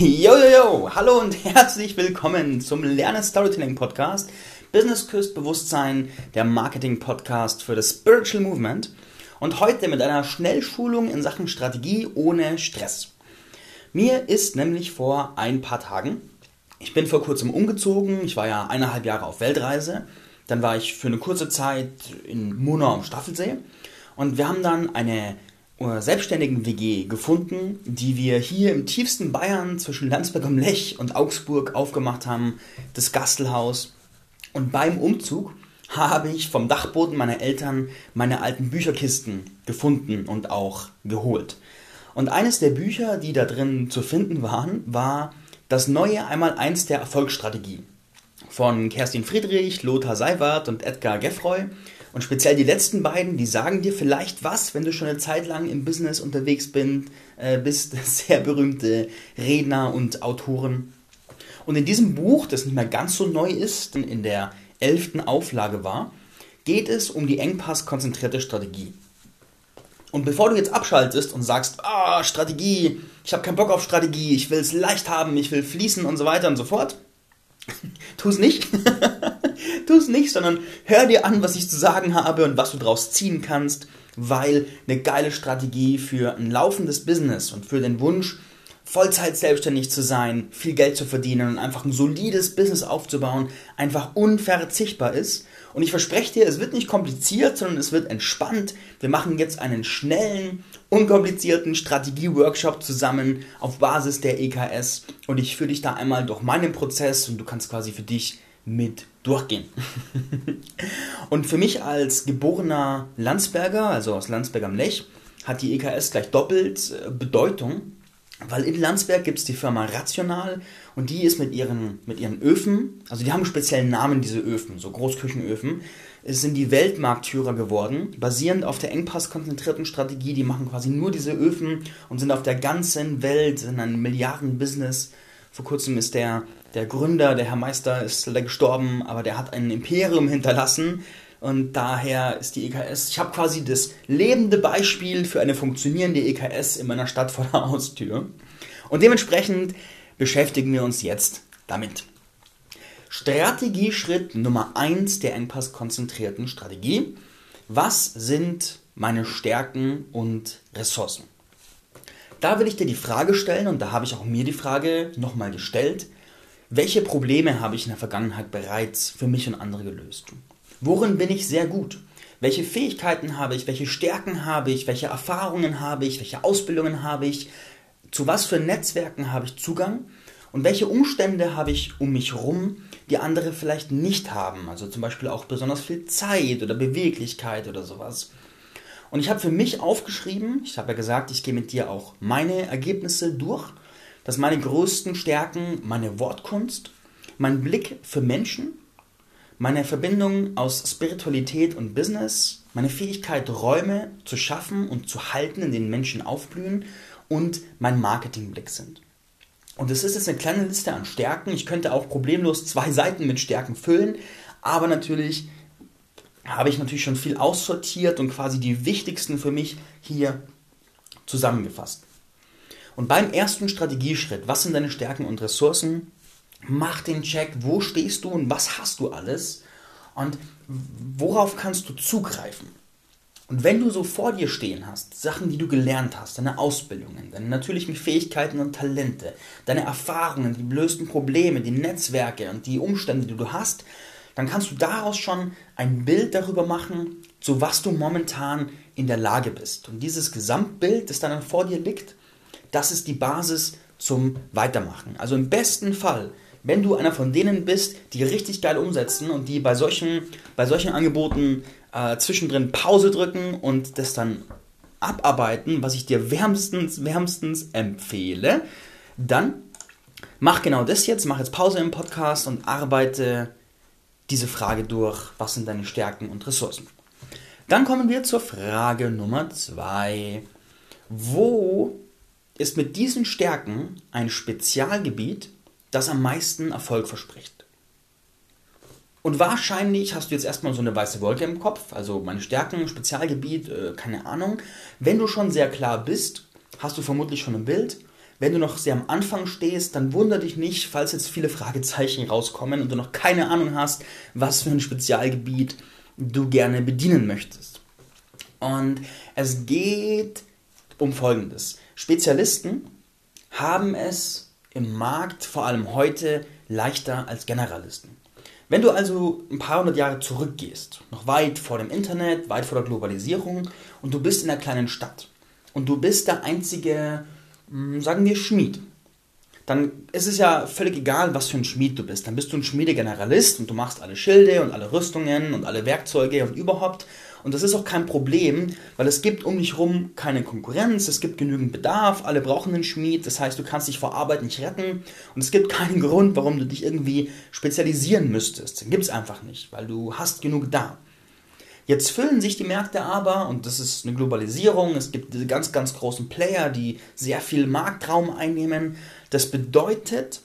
Yo, yo, yo, hallo und herzlich willkommen zum Lernen Storytelling Podcast. Business Küsst Bewusstsein, der Marketing Podcast für das Spiritual Movement. Und heute mit einer Schnellschulung in Sachen Strategie ohne Stress. Mir ist nämlich vor ein paar Tagen, ich bin vor kurzem umgezogen, ich war ja eineinhalb Jahre auf Weltreise, dann war ich für eine kurze Zeit in Murnau am Staffelsee und wir haben dann eine äh, selbstständigen WG gefunden, die wir hier im tiefsten Bayern zwischen Landsberg am Lech und Augsburg aufgemacht haben, das Gastelhaus. Und beim Umzug habe ich vom Dachboden meiner Eltern meine alten Bücherkisten gefunden und auch geholt. Und eines der Bücher, die da drin zu finden waren, war das neue Einmal-Eins der Erfolgsstrategie von Kerstin Friedrich, Lothar Seiwert und Edgar Geffroy. Und speziell die letzten beiden, die sagen dir vielleicht was, wenn du schon eine Zeit lang im Business unterwegs bin, äh, bist. Sehr berühmte Redner und Autoren. Und in diesem Buch, das nicht mehr ganz so neu ist, in der elften Auflage war, geht es um die engpasskonzentrierte Strategie. Und bevor du jetzt abschaltest und sagst, ah, Strategie, ich habe keinen Bock auf Strategie, ich will es leicht haben, ich will fließen und so weiter und so fort, tu es nicht. tu es nicht, sondern hör dir an, was ich zu sagen habe und was du daraus ziehen kannst, weil eine geile Strategie für ein laufendes Business und für den Wunsch, Vollzeit selbstständig zu sein, viel Geld zu verdienen und einfach ein solides Business aufzubauen, einfach unverzichtbar ist. Und ich verspreche dir, es wird nicht kompliziert, sondern es wird entspannt. Wir machen jetzt einen schnellen, unkomplizierten Strategie-Workshop zusammen auf Basis der EKS und ich führe dich da einmal durch meinen Prozess und du kannst quasi für dich mit durchgehen. und für mich als geborener Landsberger, also aus Landsberg am Lech, hat die EKS gleich doppelt äh, Bedeutung, weil in Landsberg gibt es die Firma Rational und die ist mit ihren, mit ihren Öfen, also die haben einen speziellen Namen, diese Öfen, so Großküchenöfen, sind die Weltmarktführer geworden, basierend auf der engpasskonzentrierten Strategie. Die machen quasi nur diese Öfen und sind auf der ganzen Welt, sind ein Milliardenbusiness. Vor kurzem ist der der Gründer, der Herr Meister, ist leider gestorben, aber der hat ein Imperium hinterlassen. Und daher ist die EKS, ich habe quasi das lebende Beispiel für eine funktionierende EKS in meiner Stadt vor der Haustür. Und dementsprechend beschäftigen wir uns jetzt damit. Strategieschritt Nummer 1 der engpasskonzentrierten Strategie. Was sind meine Stärken und Ressourcen? Da will ich dir die Frage stellen, und da habe ich auch mir die Frage nochmal gestellt, welche Probleme habe ich in der Vergangenheit bereits für mich und andere gelöst? Worin bin ich sehr gut? Welche Fähigkeiten habe ich? Welche Stärken habe ich? Welche Erfahrungen habe ich? Welche Ausbildungen habe ich? Zu was für Netzwerken habe ich Zugang? Und welche Umstände habe ich um mich herum, die andere vielleicht nicht haben? Also zum Beispiel auch besonders viel Zeit oder Beweglichkeit oder sowas. Und ich habe für mich aufgeschrieben, ich habe ja gesagt, ich gehe mit dir auch meine Ergebnisse durch dass meine größten Stärken meine Wortkunst, mein Blick für Menschen, meine Verbindung aus Spiritualität und Business, meine Fähigkeit, Räume zu schaffen und zu halten, in denen Menschen aufblühen und mein Marketingblick sind. Und es ist jetzt eine kleine Liste an Stärken. Ich könnte auch problemlos zwei Seiten mit Stärken füllen, aber natürlich habe ich natürlich schon viel aussortiert und quasi die wichtigsten für mich hier zusammengefasst. Und beim ersten Strategieschritt, was sind deine Stärken und Ressourcen? Mach den Check, wo stehst du und was hast du alles und worauf kannst du zugreifen? Und wenn du so vor dir stehen hast, Sachen, die du gelernt hast, deine Ausbildungen, deine natürlichen Fähigkeiten und Talente, deine Erfahrungen, die lösten Probleme, die Netzwerke und die Umstände, die du hast, dann kannst du daraus schon ein Bild darüber machen, zu was du momentan in der Lage bist. Und dieses Gesamtbild, das dann vor dir liegt, das ist die Basis zum Weitermachen. Also im besten Fall, wenn du einer von denen bist, die richtig geil umsetzen und die bei solchen, bei solchen Angeboten äh, zwischendrin Pause drücken und das dann abarbeiten, was ich dir wärmstens, wärmstens empfehle, dann mach genau das jetzt, mach jetzt Pause im Podcast und arbeite diese Frage durch, was sind deine Stärken und Ressourcen. Dann kommen wir zur Frage Nummer zwei. Wo ist mit diesen Stärken ein Spezialgebiet, das am meisten Erfolg verspricht. Und wahrscheinlich hast du jetzt erstmal so eine weiße Wolke im Kopf, also meine Stärken, Spezialgebiet, äh, keine Ahnung. Wenn du schon sehr klar bist, hast du vermutlich schon ein Bild. Wenn du noch sehr am Anfang stehst, dann wundere dich nicht, falls jetzt viele Fragezeichen rauskommen und du noch keine Ahnung hast, was für ein Spezialgebiet du gerne bedienen möchtest. Und es geht um Folgendes. Spezialisten haben es im Markt, vor allem heute, leichter als Generalisten. Wenn du also ein paar hundert Jahre zurückgehst, noch weit vor dem Internet, weit vor der Globalisierung und du bist in einer kleinen Stadt und du bist der einzige, hm, sagen wir, Schmied, dann ist es ja völlig egal, was für ein Schmied du bist. Dann bist du ein Schmiedegeneralist und du machst alle Schilde und alle Rüstungen und alle Werkzeuge und überhaupt und das ist auch kein Problem, weil es gibt um dich herum keine Konkurrenz, es gibt genügend Bedarf, alle brauchen einen Schmied, das heißt, du kannst dich vor Arbeit nicht retten und es gibt keinen Grund, warum du dich irgendwie spezialisieren müsstest. Den gibt es einfach nicht, weil du hast genug da. Jetzt füllen sich die Märkte aber, und das ist eine Globalisierung, es gibt diese ganz, ganz großen Player, die sehr viel Marktraum einnehmen. Das bedeutet,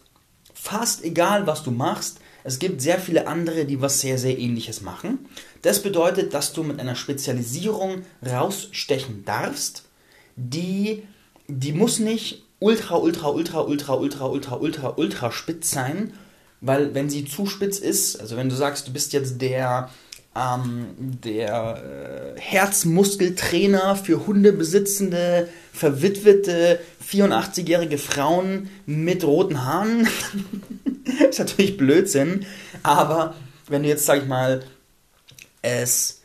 fast egal, was du machst, es gibt sehr viele andere, die was sehr, sehr ähnliches machen. Das bedeutet, dass du mit einer Spezialisierung rausstechen darfst, die, die muss nicht ultra, ultra, ultra, ultra, ultra, ultra, ultra, ultra spitz sein, weil wenn sie zu spitz ist, also wenn du sagst, du bist jetzt der, ähm, der äh, Herzmuskeltrainer für hundebesitzende, verwitwete, 84-jährige Frauen mit roten Haaren, ist natürlich Blödsinn, aber wenn du jetzt, sag ich mal, es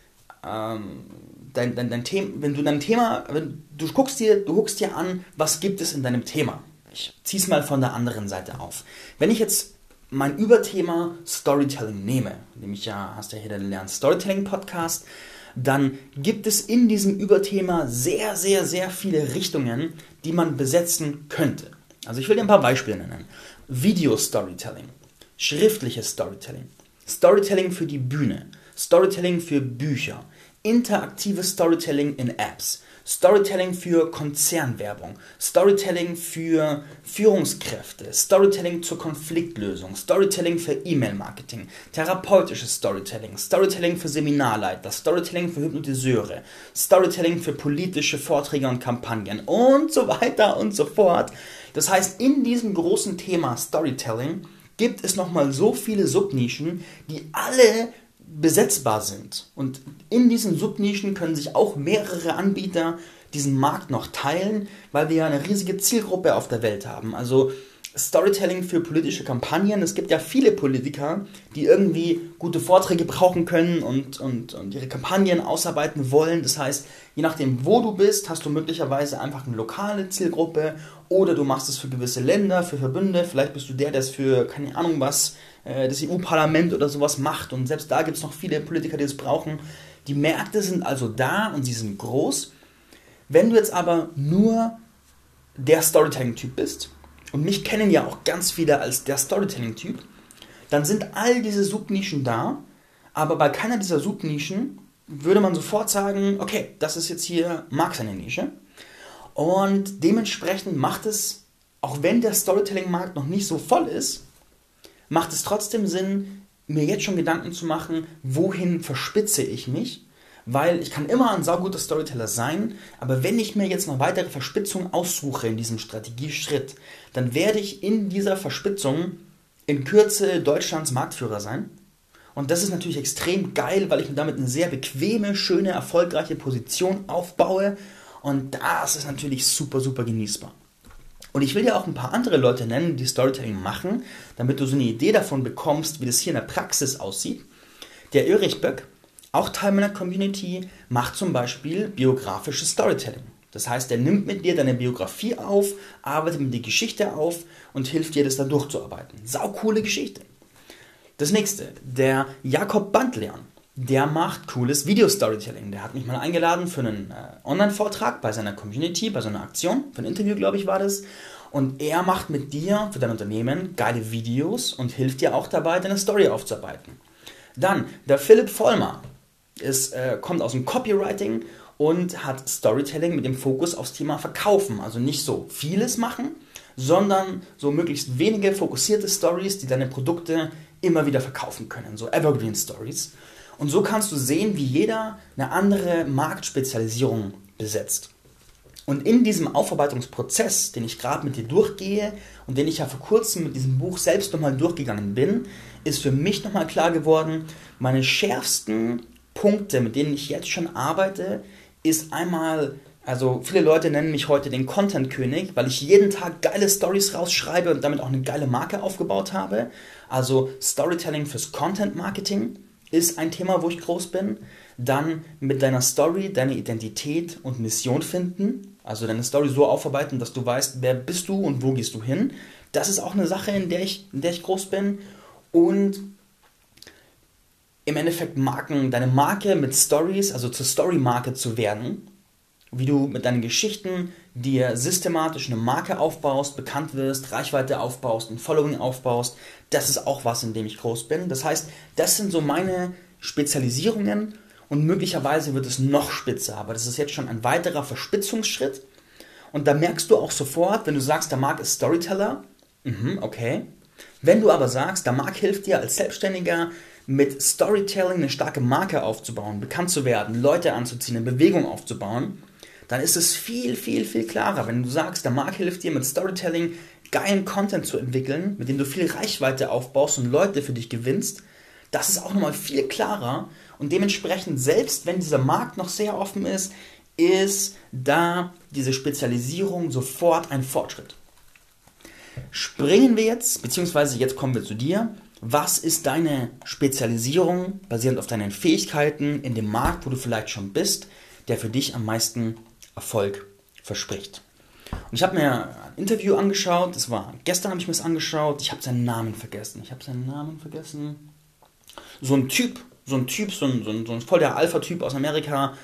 ähm, dein, dein, dein Thema, wenn du dein Thema, wenn du guckst dir, du guckst dir an, was gibt es in deinem Thema. Ich zieh's mal von der anderen Seite auf. Wenn ich jetzt mein Überthema Storytelling nehme, nämlich ja, hast ja hier den Lern Storytelling Podcast, dann gibt es in diesem Überthema sehr, sehr, sehr viele Richtungen, die man besetzen könnte. Also ich will dir ein paar Beispiele nennen. Video Storytelling, schriftliches Storytelling, Storytelling für die Bühne, Storytelling für Bücher, interaktives Storytelling in Apps, Storytelling für Konzernwerbung, Storytelling für Führungskräfte, Storytelling zur Konfliktlösung, Storytelling für E-Mail-Marketing, therapeutisches Storytelling, Storytelling für Seminarleiter, Storytelling für Hypnotiseure, Storytelling für politische Vorträge und Kampagnen. Und so weiter und so fort. Das heißt, in diesem großen Thema Storytelling gibt es nochmal so viele Subnischen, die alle besetzbar sind. Und in diesen Subnischen können sich auch mehrere Anbieter diesen Markt noch teilen, weil wir ja eine riesige Zielgruppe auf der Welt haben. Also Storytelling für politische Kampagnen. Es gibt ja viele Politiker, die irgendwie gute Vorträge brauchen können und, und, und ihre Kampagnen ausarbeiten wollen. Das heißt, je nachdem, wo du bist, hast du möglicherweise einfach eine lokale Zielgruppe oder du machst es für gewisse Länder, für Verbünde. Vielleicht bist du der, der es für, keine Ahnung was, äh, das EU-Parlament oder sowas macht. Und selbst da gibt es noch viele Politiker, die es brauchen. Die Märkte sind also da und sie sind groß. Wenn du jetzt aber nur der Storytelling-Typ bist, und mich kennen ja auch ganz viele als der Storytelling-Typ, dann sind all diese Subnischen da, aber bei keiner dieser Subnischen würde man sofort sagen, okay, das ist jetzt hier mag seine Nische. Und dementsprechend macht es, auch wenn der Storytelling-Markt noch nicht so voll ist, macht es trotzdem Sinn, mir jetzt schon Gedanken zu machen, wohin verspitze ich mich weil ich kann immer ein sauguter Storyteller sein, aber wenn ich mir jetzt noch weitere Verspitzung aussuche in diesem Strategieschritt, dann werde ich in dieser Verspitzung in Kürze Deutschlands Marktführer sein. Und das ist natürlich extrem geil, weil ich mir damit eine sehr bequeme, schöne, erfolgreiche Position aufbaue. Und das ist natürlich super, super genießbar. Und ich will dir auch ein paar andere Leute nennen, die Storytelling machen, damit du so eine Idee davon bekommst, wie das hier in der Praxis aussieht. Der Ulrich Böck, auch Teil meiner Community macht zum Beispiel biografisches Storytelling. Das heißt, er nimmt mit dir deine Biografie auf, arbeitet mit dir Geschichte auf und hilft dir, das dann durchzuarbeiten. Sau coole Geschichte. Das nächste, der Jakob Bandleon. Der macht cooles Video-Storytelling. Der hat mich mal eingeladen für einen äh, Online-Vortrag bei seiner Community, bei so einer Aktion, für ein Interview, glaube ich, war das. Und er macht mit dir für dein Unternehmen geile Videos und hilft dir auch dabei, deine Story aufzuarbeiten. Dann der Philipp Vollmer ist, äh, kommt aus dem Copywriting und hat Storytelling mit dem Fokus aufs Thema Verkaufen. Also nicht so vieles machen, sondern so möglichst wenige fokussierte Stories, die deine Produkte immer wieder verkaufen können. So Evergreen Stories. Und so kannst du sehen, wie jeder eine andere Marktspezialisierung besetzt. Und in diesem Aufarbeitungsprozess, den ich gerade mit dir durchgehe und den ich ja vor kurzem mit diesem Buch selbst nochmal durchgegangen bin, ist für mich nochmal klar geworden, meine schärfsten Punkte, mit denen ich jetzt schon arbeite, ist einmal, also viele Leute nennen mich heute den Content-König, weil ich jeden Tag geile Stories rausschreibe und damit auch eine geile Marke aufgebaut habe. Also Storytelling fürs Content-Marketing ist ein Thema, wo ich groß bin. Dann mit deiner Story deine Identität und Mission finden. Also deine Story so aufarbeiten, dass du weißt, wer bist du und wo gehst du hin. Das ist auch eine Sache, in der ich, in der ich groß bin. Und im Endeffekt Marken, deine Marke mit Stories, also zur Story-Marke zu werden, wie du mit deinen Geschichten dir systematisch eine Marke aufbaust, bekannt wirst, Reichweite aufbaust, ein Following aufbaust, das ist auch was, in dem ich groß bin. Das heißt, das sind so meine Spezialisierungen und möglicherweise wird es noch spitzer, aber das ist jetzt schon ein weiterer Verspitzungsschritt. Und da merkst du auch sofort, wenn du sagst, der Marc ist Storyteller, mhm, okay. Wenn du aber sagst, der Marc hilft dir als Selbstständiger mit Storytelling eine starke Marke aufzubauen, bekannt zu werden, Leute anzuziehen, eine Bewegung aufzubauen, dann ist es viel, viel, viel klarer. Wenn du sagst, der Markt hilft dir mit Storytelling geilen Content zu entwickeln, mit dem du viel Reichweite aufbaust und Leute für dich gewinnst, das ist auch nochmal viel klarer. Und dementsprechend, selbst wenn dieser Markt noch sehr offen ist, ist da diese Spezialisierung sofort ein Fortschritt. Springen wir jetzt, beziehungsweise jetzt kommen wir zu dir. Was ist deine Spezialisierung basierend auf deinen Fähigkeiten in dem Markt, wo du vielleicht schon bist, der für dich am meisten Erfolg verspricht? Und ich habe mir ein Interview angeschaut, das war gestern habe ich mir das angeschaut, ich habe seinen Namen vergessen. Ich habe seinen Namen vergessen. So ein Typ, so ein Typ, so ein, so ein, so ein voll der Alpha-Typ aus Amerika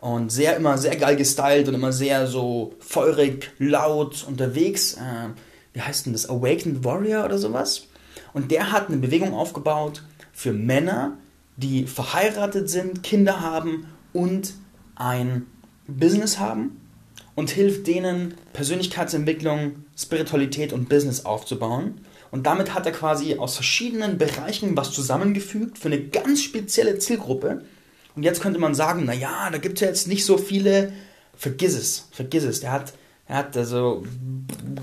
und sehr immer sehr geil gestylt und immer sehr so feurig, laut unterwegs. Äh, wie heißt denn das? Awakened Warrior oder sowas? Und der hat eine Bewegung aufgebaut für Männer, die verheiratet sind, Kinder haben und ein Business haben und hilft denen, Persönlichkeitsentwicklung, Spiritualität und Business aufzubauen. Und damit hat er quasi aus verschiedenen Bereichen was zusammengefügt für eine ganz spezielle Zielgruppe. Und jetzt könnte man sagen, naja, da gibt es ja jetzt nicht so viele. Vergiss es, vergiss es. Der hat er hat also,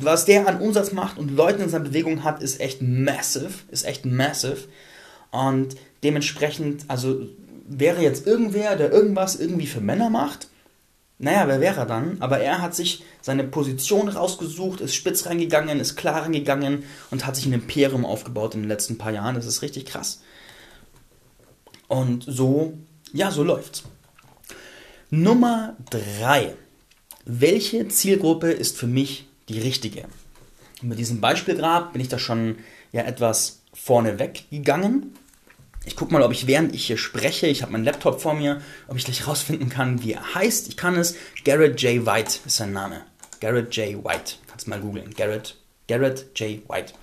was der an Umsatz macht und Leute in seiner Bewegung hat, ist echt massive, ist echt massive. Und dementsprechend, also wäre jetzt irgendwer, der irgendwas irgendwie für Männer macht, naja, wer wäre er dann? Aber er hat sich seine Position rausgesucht, ist spitz reingegangen, ist klar reingegangen und hat sich ein Imperium aufgebaut in den letzten paar Jahren. Das ist richtig krass. Und so, ja, so läuft's. Nummer drei welche Zielgruppe ist für mich die richtige? Und mit diesem Beispielgrab bin ich da schon ja etwas vorneweg gegangen. Ich gucke mal, ob ich während ich hier spreche, ich habe meinen Laptop vor mir, ob ich gleich rausfinden kann, wie er heißt. Ich kann es. Garrett J. White ist sein Name. Garrett J. White. Kannst mal googeln. Garrett, Garrett J. White.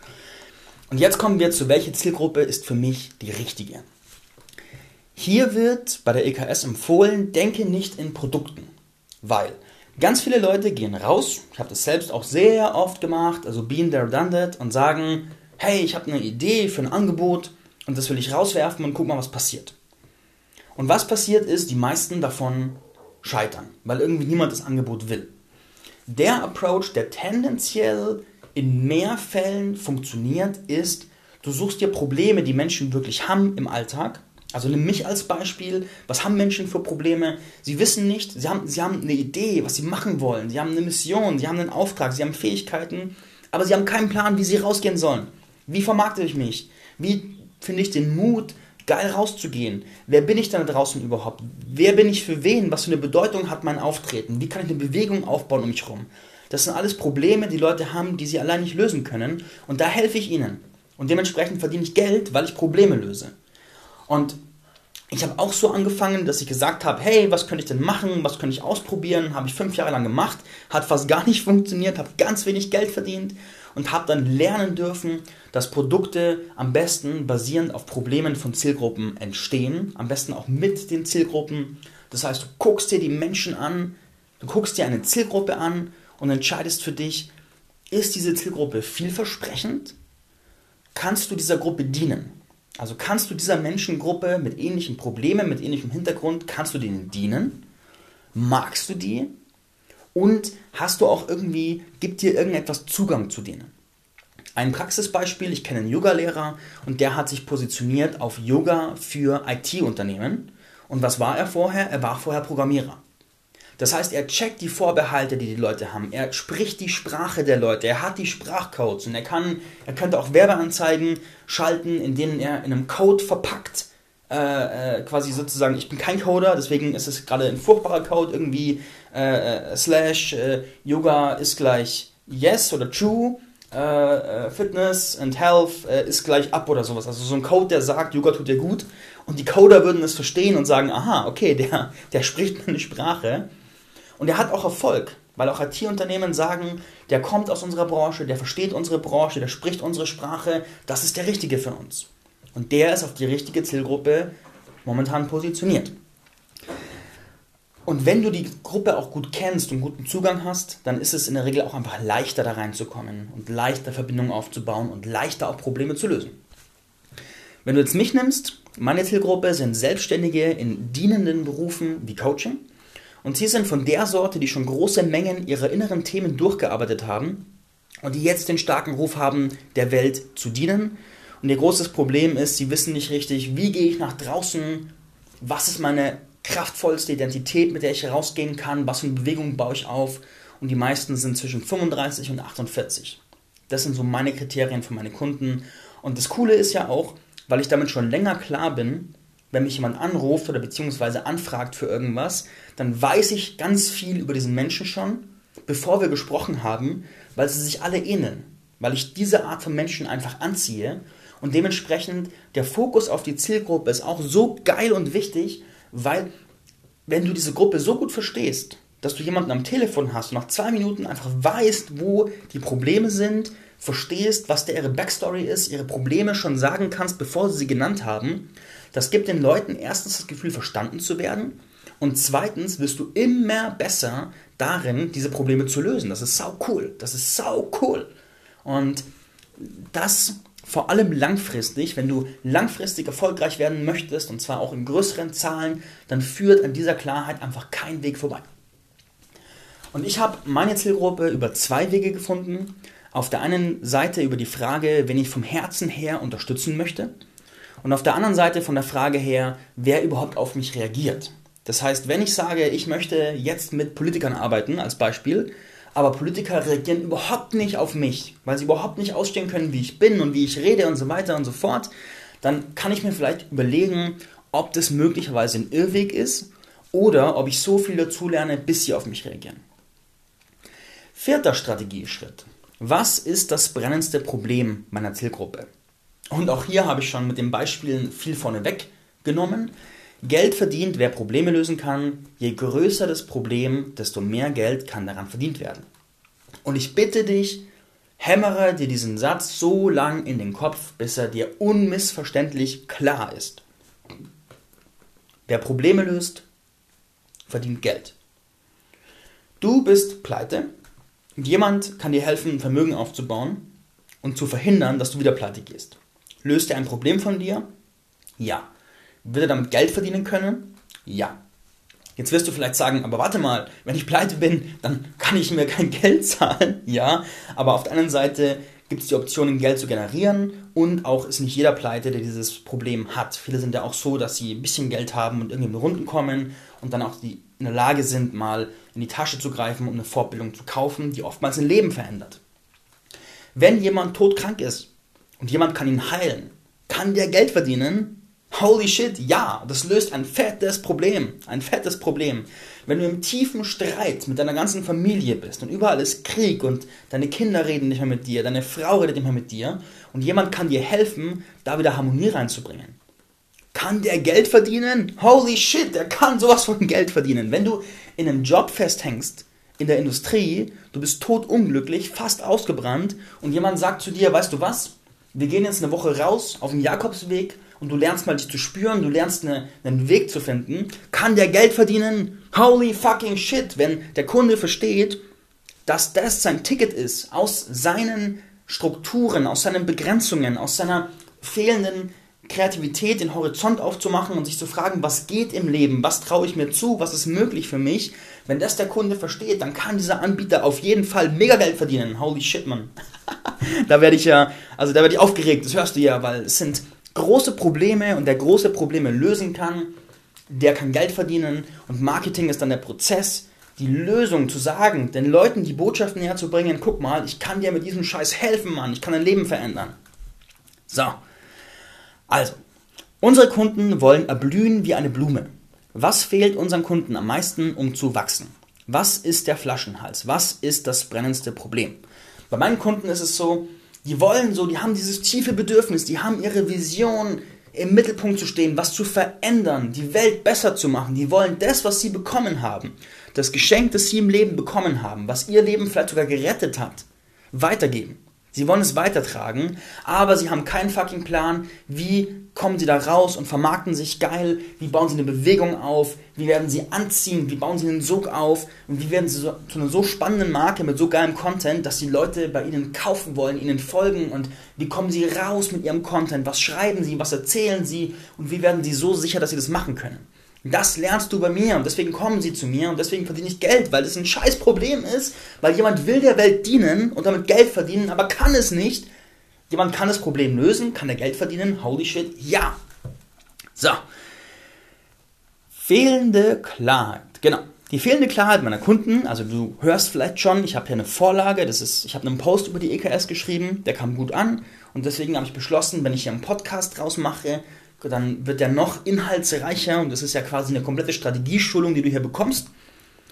Und jetzt kommen wir zu, welche Zielgruppe ist für mich die richtige. Hier wird bei der EKS empfohlen, denke nicht in Produkten, weil Ganz viele Leute gehen raus, ich habe das selbst auch sehr oft gemacht, also been there, done that, und sagen, hey, ich habe eine Idee für ein Angebot und das will ich rauswerfen und guck mal, was passiert. Und was passiert ist, die meisten davon scheitern, weil irgendwie niemand das Angebot will. Der Approach, der tendenziell in mehr Fällen funktioniert, ist, du suchst dir Probleme, die Menschen wirklich haben im Alltag also nimm mich als Beispiel. Was haben Menschen für Probleme? Sie wissen nicht, sie haben, sie haben eine Idee, was sie machen wollen. Sie haben eine Mission, sie haben einen Auftrag, sie haben Fähigkeiten, aber sie haben keinen Plan, wie sie rausgehen sollen. Wie vermarkte ich mich? Wie finde ich den Mut, geil rauszugehen? Wer bin ich da draußen überhaupt? Wer bin ich für wen? Was für eine Bedeutung hat mein Auftreten? Wie kann ich eine Bewegung aufbauen um mich herum? Das sind alles Probleme, die Leute haben, die sie allein nicht lösen können. Und da helfe ich ihnen. Und dementsprechend verdiene ich Geld, weil ich Probleme löse. Und ich habe auch so angefangen, dass ich gesagt habe, hey, was könnte ich denn machen, was könnte ich ausprobieren, habe ich fünf Jahre lang gemacht, hat fast gar nicht funktioniert, habe ganz wenig Geld verdient und habe dann lernen dürfen, dass Produkte am besten basierend auf Problemen von Zielgruppen entstehen, am besten auch mit den Zielgruppen. Das heißt, du guckst dir die Menschen an, du guckst dir eine Zielgruppe an und entscheidest für dich, ist diese Zielgruppe vielversprechend? Kannst du dieser Gruppe dienen? Also kannst du dieser Menschengruppe mit ähnlichen Problemen, mit ähnlichem Hintergrund, kannst du denen dienen? Magst du die? Und hast du auch irgendwie, gibt dir irgendetwas Zugang zu denen? Ein Praxisbeispiel, ich kenne einen Yoga-Lehrer und der hat sich positioniert auf Yoga für IT-Unternehmen. Und was war er vorher? Er war vorher Programmierer. Das heißt, er checkt die Vorbehalte, die die Leute haben. Er spricht die Sprache der Leute. Er hat die Sprachcodes und er kann, er könnte auch Werbeanzeigen schalten, in denen er in einem Code verpackt, äh, äh, quasi sozusagen, ich bin kein Coder, deswegen ist es gerade ein furchtbarer Code, irgendwie äh, äh slash äh, Yoga ist gleich yes oder true, äh, Fitness and Health ist gleich up oder sowas. Also so ein Code, der sagt, Yoga tut dir gut. Und die Coder würden es verstehen und sagen, aha, okay, der, der spricht meine Sprache. Und er hat auch Erfolg, weil auch IT-Unternehmen sagen, der kommt aus unserer Branche, der versteht unsere Branche, der spricht unsere Sprache, das ist der Richtige für uns. Und der ist auf die richtige Zielgruppe momentan positioniert. Und wenn du die Gruppe auch gut kennst und guten Zugang hast, dann ist es in der Regel auch einfach leichter da reinzukommen und leichter Verbindungen aufzubauen und leichter auch Probleme zu lösen. Wenn du jetzt mich nimmst, meine Zielgruppe sind Selbstständige in dienenden Berufen wie Coaching. Und sie sind von der Sorte, die schon große Mengen ihrer inneren Themen durchgearbeitet haben und die jetzt den starken Ruf haben, der Welt zu dienen. Und ihr großes Problem ist, sie wissen nicht richtig, wie gehe ich nach draußen, was ist meine kraftvollste Identität, mit der ich rausgehen kann, was für eine Bewegung baue ich auf. Und die meisten sind zwischen 35 und 48. Das sind so meine Kriterien für meine Kunden. Und das Coole ist ja auch, weil ich damit schon länger klar bin, wenn mich jemand anruft oder beziehungsweise anfragt für irgendwas, dann weiß ich ganz viel über diesen Menschen schon, bevor wir gesprochen haben, weil sie sich alle ähneln. Weil ich diese Art von Menschen einfach anziehe und dementsprechend der Fokus auf die Zielgruppe ist auch so geil und wichtig, weil wenn du diese Gruppe so gut verstehst, dass du jemanden am Telefon hast und nach zwei Minuten einfach weißt, wo die Probleme sind, verstehst, was der ihre Backstory ist, ihre Probleme schon sagen kannst, bevor sie sie genannt haben, das gibt den Leuten erstens das Gefühl, verstanden zu werden und zweitens wirst du immer besser darin, diese Probleme zu lösen. Das ist sau cool. Das ist sau cool. Und das vor allem langfristig, wenn du langfristig erfolgreich werden möchtest, und zwar auch in größeren Zahlen, dann führt an dieser Klarheit einfach kein Weg vorbei. Und ich habe meine Zielgruppe über zwei Wege gefunden. Auf der einen Seite über die Frage, wen ich vom Herzen her unterstützen möchte. Und auf der anderen Seite von der Frage her, wer überhaupt auf mich reagiert. Das heißt, wenn ich sage, ich möchte jetzt mit Politikern arbeiten, als Beispiel, aber Politiker reagieren überhaupt nicht auf mich, weil sie überhaupt nicht ausstehen können, wie ich bin und wie ich rede und so weiter und so fort, dann kann ich mir vielleicht überlegen, ob das möglicherweise ein Irrweg ist oder ob ich so viel dazulerne, bis sie auf mich reagieren. Vierter Strategieschritt. Was ist das brennendste Problem meiner Zielgruppe? Und auch hier habe ich schon mit den Beispielen viel vorneweg genommen. Geld verdient, wer Probleme lösen kann. Je größer das Problem, desto mehr Geld kann daran verdient werden. Und ich bitte dich, hämmere dir diesen Satz so lang in den Kopf, bis er dir unmissverständlich klar ist. Wer Probleme löst, verdient Geld. Du bist pleite, und jemand kann dir helfen, Vermögen aufzubauen und zu verhindern, dass du wieder pleite gehst. Löst er ein Problem von dir? Ja. Wird er damit Geld verdienen können? Ja. Jetzt wirst du vielleicht sagen, aber warte mal, wenn ich pleite bin, dann kann ich mir kein Geld zahlen. Ja, aber auf der anderen Seite gibt es die Option, Geld zu generieren und auch ist nicht jeder pleite, der dieses Problem hat. Viele sind ja auch so, dass sie ein bisschen Geld haben und irgendwie in Runden kommen und dann auch die in der Lage sind, mal in die Tasche zu greifen, um eine Fortbildung zu kaufen, die oftmals ein Leben verändert. Wenn jemand todkrank ist und jemand kann ihn heilen, kann der Geld verdienen? Holy shit, ja, das löst ein fettes Problem, ein fettes Problem. Wenn du im tiefen Streit mit deiner ganzen Familie bist und überall ist Krieg und deine Kinder reden nicht mehr mit dir, deine Frau redet nicht mehr mit dir und jemand kann dir helfen, da wieder Harmonie reinzubringen, kann der Geld verdienen? Holy shit, der kann sowas von Geld verdienen. Wenn du in einem Job festhängst, in der Industrie, du bist totunglücklich, fast ausgebrannt und jemand sagt zu dir, weißt du was, wir gehen jetzt eine Woche raus auf den Jakobsweg und du lernst mal dich zu spüren, du lernst eine, einen Weg zu finden, kann der Geld verdienen? Holy fucking shit, wenn der Kunde versteht, dass das sein Ticket ist, aus seinen Strukturen, aus seinen Begrenzungen, aus seiner fehlenden Kreativität, den Horizont aufzumachen und sich zu fragen, was geht im Leben, was traue ich mir zu, was ist möglich für mich. Wenn das der Kunde versteht, dann kann dieser Anbieter auf jeden Fall mega Geld verdienen. Holy shit, man. da werde ich ja, also da werde ich aufgeregt, das hörst du ja, weil es sind große Probleme und der große Probleme lösen kann, der kann Geld verdienen und Marketing ist dann der Prozess, die Lösung zu sagen, den Leuten die Botschaft näher zu bringen, guck mal, ich kann dir mit diesem Scheiß helfen, Mann, ich kann dein Leben verändern. So. Also, unsere Kunden wollen erblühen wie eine Blume. Was fehlt unseren Kunden am meisten, um zu wachsen? Was ist der Flaschenhals? Was ist das brennendste Problem? Bei meinen Kunden ist es so, die wollen so, die haben dieses tiefe Bedürfnis, die haben ihre Vision, im Mittelpunkt zu stehen, was zu verändern, die Welt besser zu machen. Die wollen das, was sie bekommen haben, das Geschenk, das sie im Leben bekommen haben, was ihr Leben vielleicht sogar gerettet hat, weitergeben. Sie wollen es weitertragen, aber sie haben keinen fucking Plan, wie kommen sie da raus und vermarkten sich geil, wie bauen sie eine Bewegung auf, wie werden sie anziehen, wie bauen sie einen Sog auf und wie werden sie so, zu einer so spannenden Marke mit so geilem Content, dass die Leute bei ihnen kaufen wollen, ihnen folgen und wie kommen sie raus mit ihrem Content, was schreiben sie, was erzählen sie? Und wie werden sie so sicher, dass sie das machen können. Das lernst du bei mir und deswegen kommen sie zu mir und deswegen verdiene ich Geld, weil das ein scheiß Problem ist, weil jemand will der Welt dienen und damit Geld verdienen, aber kann es nicht. Jemand kann das Problem lösen, kann er Geld verdienen, holy shit, ja. So. Fehlende Klarheit, genau. Die fehlende Klarheit meiner Kunden, also du hörst vielleicht schon, ich habe hier eine Vorlage, das ist, ich habe einen Post über die EKS geschrieben, der kam gut an und deswegen habe ich beschlossen, wenn ich hier einen Podcast draus mache, dann wird der noch inhaltsreicher und das ist ja quasi eine komplette Strategieschulung, die du hier bekommst.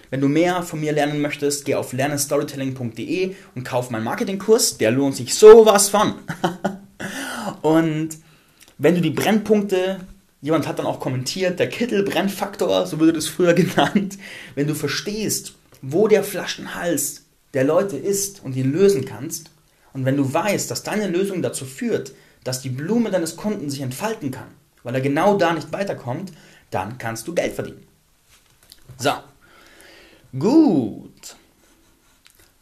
Wenn du mehr von mir lernen möchtest, geh auf lernenstorytelling.de und kauf meinen Marketingkurs, der lohnt sich sowas von. und wenn du die Brennpunkte, jemand hat dann auch kommentiert, der Kittelbrennfaktor, so wurde das früher genannt, wenn du verstehst, wo der Flaschenhals der Leute ist und ihn lösen kannst, und wenn du weißt, dass deine Lösung dazu führt, dass die Blume deines Kunden sich entfalten kann, weil er genau da nicht weiterkommt, dann kannst du Geld verdienen. So. Gut.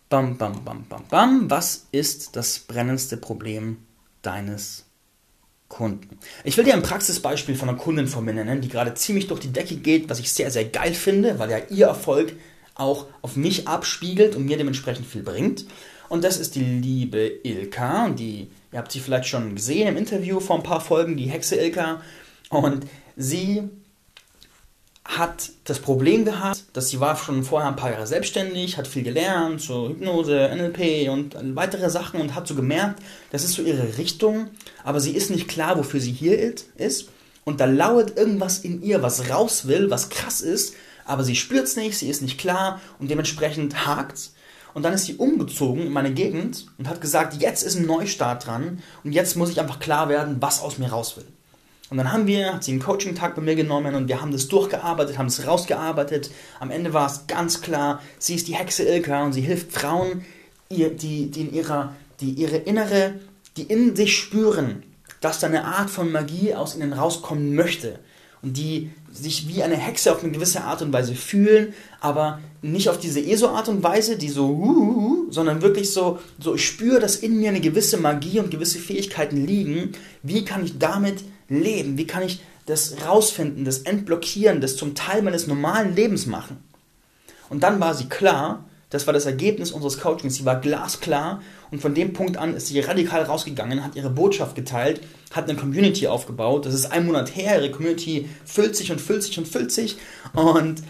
Bam, bam, bam, bam, bam. Was ist das brennendste Problem deines Kunden? Ich will dir ein Praxisbeispiel von einer Kundin von mir nennen, die gerade ziemlich durch die Decke geht, was ich sehr, sehr geil finde, weil ja ihr Erfolg auch auf mich abspiegelt und mir dementsprechend viel bringt. Und das ist die liebe Ilka. Und die, ihr habt sie vielleicht schon gesehen im Interview vor ein paar Folgen, die Hexe Ilka. Und sie hat das Problem gehabt, dass sie war schon vorher ein paar Jahre selbstständig, hat viel gelernt, so Hypnose, NLP und weitere Sachen und hat so gemerkt, das ist so ihre Richtung, aber sie ist nicht klar, wofür sie hier ist. Und da lauert irgendwas in ihr, was raus will, was krass ist, aber sie spürt es nicht, sie ist nicht klar und dementsprechend hakt's. Und dann ist sie umgezogen in meine Gegend und hat gesagt, jetzt ist ein Neustart dran und jetzt muss ich einfach klar werden, was aus mir raus will. Und dann haben wir, hat sie einen Coaching-Tag bei mir genommen und wir haben das durchgearbeitet, haben es rausgearbeitet. Am Ende war es ganz klar, sie ist die Hexe Ilka und sie hilft Frauen, die, die, in ihrer, die ihre innere, die in sich spüren, dass da eine Art von Magie aus ihnen rauskommen möchte die sich wie eine Hexe auf eine gewisse Art und Weise fühlen, aber nicht auf diese ESO-Art und Weise, die so, uh, sondern wirklich so, so, ich spüre, dass in mir eine gewisse Magie und gewisse Fähigkeiten liegen. Wie kann ich damit leben? Wie kann ich das rausfinden, das entblockieren, das zum Teil meines normalen Lebens machen? Und dann war sie klar, das war das Ergebnis unseres Coachings. Sie war glasklar und von dem Punkt an ist sie radikal rausgegangen, hat ihre Botschaft geteilt, hat eine Community aufgebaut. Das ist ein Monat her. Ihre Community füllt sich und füllt sich und füllt sich. Und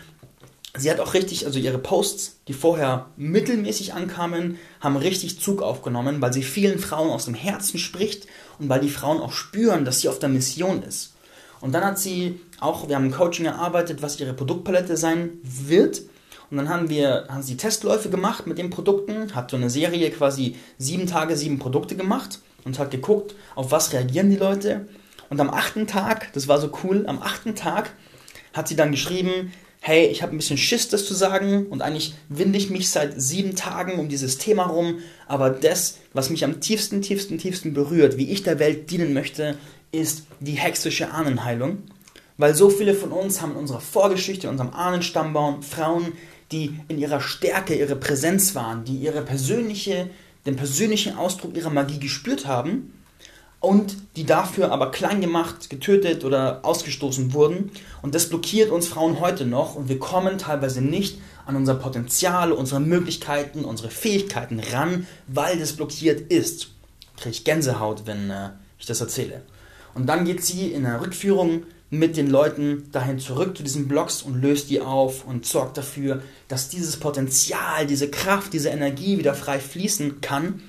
sie hat auch richtig, also ihre Posts, die vorher mittelmäßig ankamen, haben richtig Zug aufgenommen, weil sie vielen Frauen aus dem Herzen spricht und weil die Frauen auch spüren, dass sie auf der Mission ist. Und dann hat sie auch, wir haben ein Coaching erarbeitet, was ihre Produktpalette sein wird. Und dann haben wir haben sie Testläufe gemacht mit den Produkten, hat so eine Serie quasi sieben Tage, sieben Produkte gemacht und hat geguckt, auf was reagieren die Leute. Und am achten Tag, das war so cool, am achten Tag hat sie dann geschrieben, hey, ich habe ein bisschen Schiss, das zu sagen und eigentlich winde ich mich seit sieben Tagen um dieses Thema rum, aber das, was mich am tiefsten, tiefsten, tiefsten berührt, wie ich der Welt dienen möchte, ist die hexische Ahnenheilung. Weil so viele von uns haben in unserer Vorgeschichte, in unserem Ahnenstammbaum Frauen, die in ihrer Stärke, ihre Präsenz waren, die ihre persönliche, den persönlichen Ausdruck ihrer Magie gespürt haben, und die dafür aber klein gemacht, getötet oder ausgestoßen wurden. Und das blockiert uns Frauen heute noch und wir kommen teilweise nicht an unser Potenzial, unsere Möglichkeiten, unsere Fähigkeiten ran, weil das blockiert ist. Kriege ich Gänsehaut, wenn äh, ich das erzähle. Und dann geht sie in einer Rückführung mit den Leuten dahin zurück zu diesen Blocks und löst die auf und sorgt dafür, dass dieses Potenzial, diese Kraft, diese Energie wieder frei fließen kann.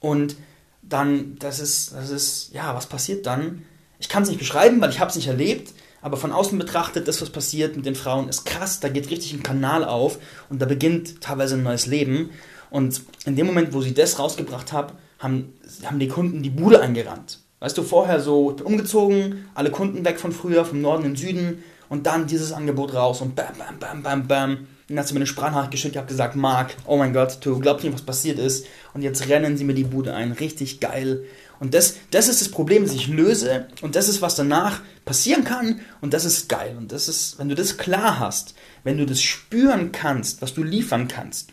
Und dann, das ist, das ist, ja, was passiert dann? Ich kann es nicht beschreiben, weil ich habe es nicht erlebt, aber von außen betrachtet, das, was passiert mit den Frauen, ist krass. Da geht richtig ein Kanal auf und da beginnt teilweise ein neues Leben. Und in dem Moment, wo sie das rausgebracht haben, haben, haben die Kunden die Bude eingerannt. Weißt du, vorher so umgezogen, alle Kunden weg von früher, vom Norden in den Süden und dann dieses Angebot raus und bam, bam, bam, bam, bam. Dann hat sie mir eine Sprachnachricht geschickt, ich habe gesagt, Marc, oh mein Gott, du glaubst nicht, was passiert ist. Und jetzt rennen sie mir die Bude ein, richtig geil. Und das, das ist das Problem, das ich löse und das ist, was danach passieren kann und das ist geil. Und das ist, wenn du das klar hast, wenn du das spüren kannst, was du liefern kannst.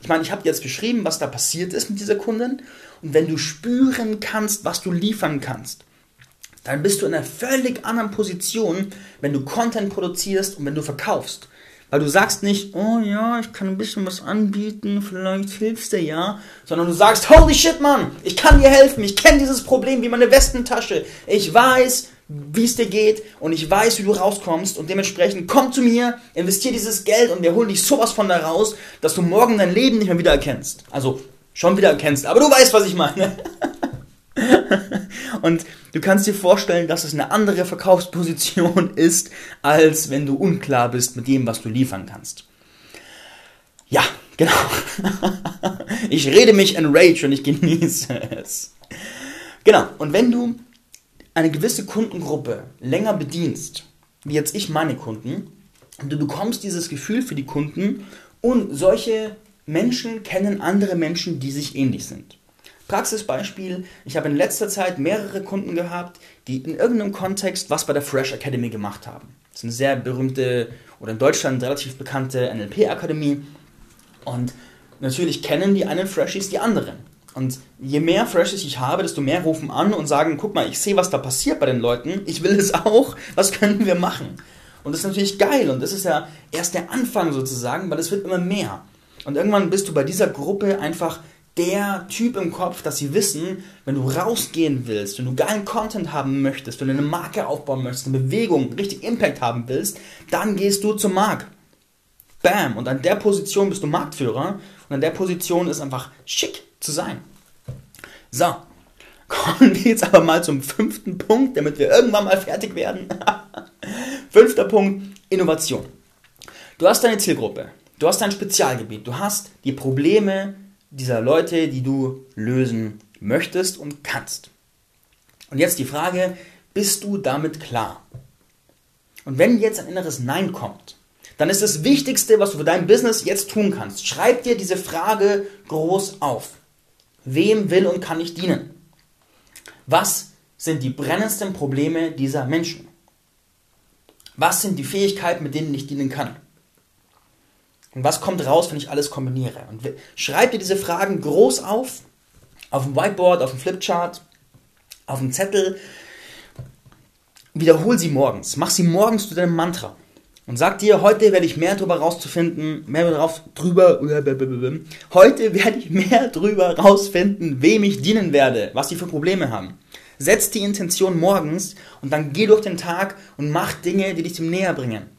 Ich meine, ich habe jetzt beschrieben, was da passiert ist mit dieser Kundin und wenn du spüren kannst, was du liefern kannst, dann bist du in einer völlig anderen Position, wenn du Content produzierst und wenn du verkaufst. Weil du sagst nicht, oh ja, ich kann ein bisschen was anbieten, vielleicht hilfst du ja, sondern du sagst, holy shit, Mann, ich kann dir helfen, ich kenne dieses Problem wie meine Westentasche, ich weiß, wie es dir geht und ich weiß, wie du rauskommst und dementsprechend komm zu mir, investier dieses Geld und wir holen dich sowas von da raus, dass du morgen dein Leben nicht mehr wieder erkennst. Also schon wieder erkennst, aber du weißt, was ich meine. und du kannst dir vorstellen, dass es eine andere Verkaufsposition ist, als wenn du unklar bist mit dem, was du liefern kannst. Ja, genau. ich rede mich in Rage und ich genieße es. Genau, und wenn du eine gewisse Kundengruppe länger bedienst, wie jetzt ich meine Kunden, und du bekommst dieses Gefühl für die Kunden und solche Menschen kennen andere Menschen, die sich ähnlich sind. Praxisbeispiel, ich habe in letzter Zeit mehrere Kunden gehabt, die in irgendeinem Kontext was bei der Fresh Academy gemacht haben. Das ist eine sehr berühmte oder in Deutschland relativ bekannte NLP-Akademie. Und natürlich kennen die einen Freshies die anderen. Und je mehr Freshies ich habe, desto mehr rufen an und sagen, guck mal, ich sehe, was da passiert bei den Leuten, ich will es auch, was können wir machen? Und das ist natürlich geil und das ist ja erst der Anfang sozusagen, weil es wird immer mehr. Und irgendwann bist du bei dieser Gruppe einfach der Typ im Kopf, dass sie wissen, wenn du rausgehen willst, wenn du geilen Content haben möchtest, wenn du eine Marke aufbauen möchtest, eine Bewegung, richtig Impact haben willst, dann gehst du zum Markt. Bam! Und an der Position bist du Marktführer und an der Position ist einfach schick zu sein. So, kommen wir jetzt aber mal zum fünften Punkt, damit wir irgendwann mal fertig werden. Fünfter Punkt, Innovation. Du hast deine Zielgruppe. Du hast dein Spezialgebiet, du hast die Probleme dieser Leute, die du lösen möchtest und kannst. Und jetzt die Frage, bist du damit klar? Und wenn jetzt ein inneres Nein kommt, dann ist das Wichtigste, was du für dein Business jetzt tun kannst, schreib dir diese Frage groß auf. Wem will und kann ich dienen? Was sind die brennendsten Probleme dieser Menschen? Was sind die Fähigkeiten, mit denen ich dienen kann? Und was kommt raus, wenn ich alles kombiniere? Und schreib dir diese Fragen groß auf, auf dem Whiteboard, auf dem Flipchart, auf dem Zettel. Wiederhol sie morgens. Mach sie morgens zu deinem Mantra. Und sag dir, heute werde ich mehr darüber rauszufinden, mehr drauf, drüber, heute werde ich mehr drüber rausfinden, wem ich dienen werde, was die für Probleme haben. Setz die Intention morgens und dann geh durch den Tag und mach Dinge, die dich zum Näher bringen.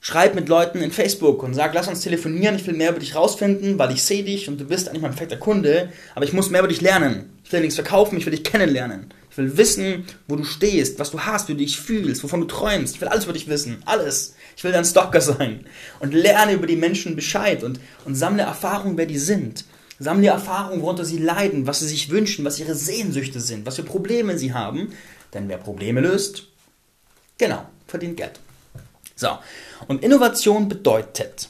Schreib mit Leuten in Facebook und sag, lass uns telefonieren, ich will mehr über dich rausfinden, weil ich sehe dich und du bist eigentlich mein perfekter Kunde, aber ich muss mehr über dich lernen. Ich will nichts verkaufen, ich will dich kennenlernen. Ich will wissen, wo du stehst, was du hast, wie du dich fühlst, wovon du träumst. Ich will alles über dich wissen, alles. Ich will dein Stalker sein und lerne über die Menschen Bescheid und, und sammle Erfahrung, wer die sind. Sammle Erfahrung, worunter sie leiden, was sie sich wünschen, was ihre Sehnsüchte sind, was für Probleme sie haben. Denn wer Probleme löst, genau, verdient Geld. So, und Innovation bedeutet,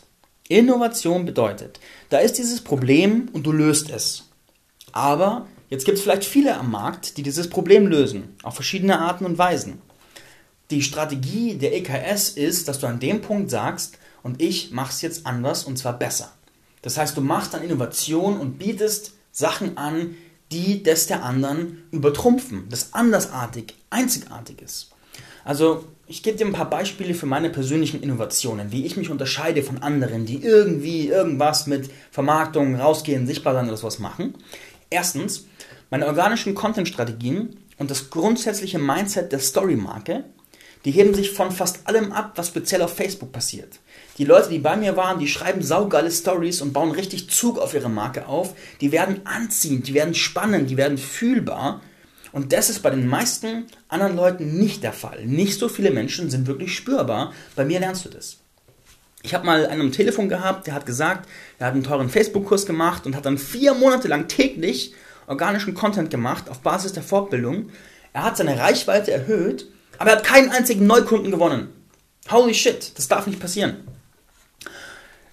Innovation bedeutet, da ist dieses Problem und du löst es. Aber jetzt gibt es vielleicht viele am Markt, die dieses Problem lösen, auf verschiedene Arten und Weisen. Die Strategie der EKS ist, dass du an dem Punkt sagst, und ich mache es jetzt anders und zwar besser. Das heißt, du machst dann Innovation und bietest Sachen an, die das der anderen übertrumpfen, das andersartig, einzigartig ist. Also ich gebe dir ein paar Beispiele für meine persönlichen Innovationen, wie ich mich unterscheide von anderen, die irgendwie irgendwas mit Vermarktung, rausgehen, sichtbar sein oder sowas machen. Erstens, meine organischen Content-Strategien und das grundsätzliche Mindset der Story-Marke, die heben sich von fast allem ab, was speziell auf Facebook passiert. Die Leute, die bei mir waren, die schreiben saugeile Stories und bauen richtig Zug auf ihre Marke auf. Die werden anziehend, die werden spannend, die werden fühlbar. Und das ist bei den meisten anderen Leuten nicht der Fall. Nicht so viele Menschen sind wirklich spürbar. Bei mir lernst du das. Ich habe mal einen am Telefon gehabt, der hat gesagt, er hat einen teuren Facebook-Kurs gemacht und hat dann vier Monate lang täglich organischen Content gemacht auf Basis der Fortbildung. Er hat seine Reichweite erhöht, aber er hat keinen einzigen Neukunden gewonnen. Holy shit, das darf nicht passieren.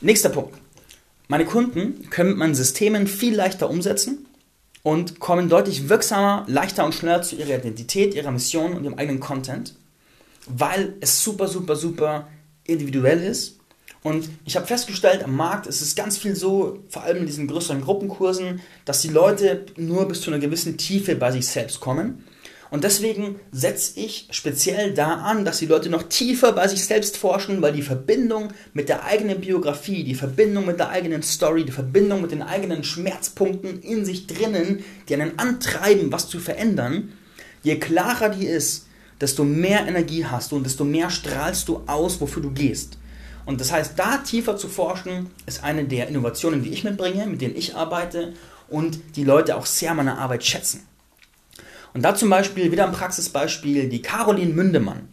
Nächster Punkt. Meine Kunden können mit meinen Systemen viel leichter umsetzen und kommen deutlich wirksamer, leichter und schneller zu ihrer Identität, ihrer Mission und ihrem eigenen Content, weil es super, super, super individuell ist. Und ich habe festgestellt, am Markt ist es ganz viel so, vor allem in diesen größeren Gruppenkursen, dass die Leute nur bis zu einer gewissen Tiefe bei sich selbst kommen und deswegen setze ich speziell da an, dass die Leute noch tiefer bei sich selbst forschen, weil die Verbindung mit der eigenen Biografie, die Verbindung mit der eigenen Story, die Verbindung mit den eigenen Schmerzpunkten in sich drinnen, die einen antreiben, was zu verändern, je klarer die ist, desto mehr Energie hast du und desto mehr strahlst du aus, wofür du gehst. Und das heißt, da tiefer zu forschen, ist eine der Innovationen, die ich mitbringe, mit denen ich arbeite und die Leute auch sehr meine Arbeit schätzen. Und da zum Beispiel wieder ein Praxisbeispiel, die Caroline Mündemann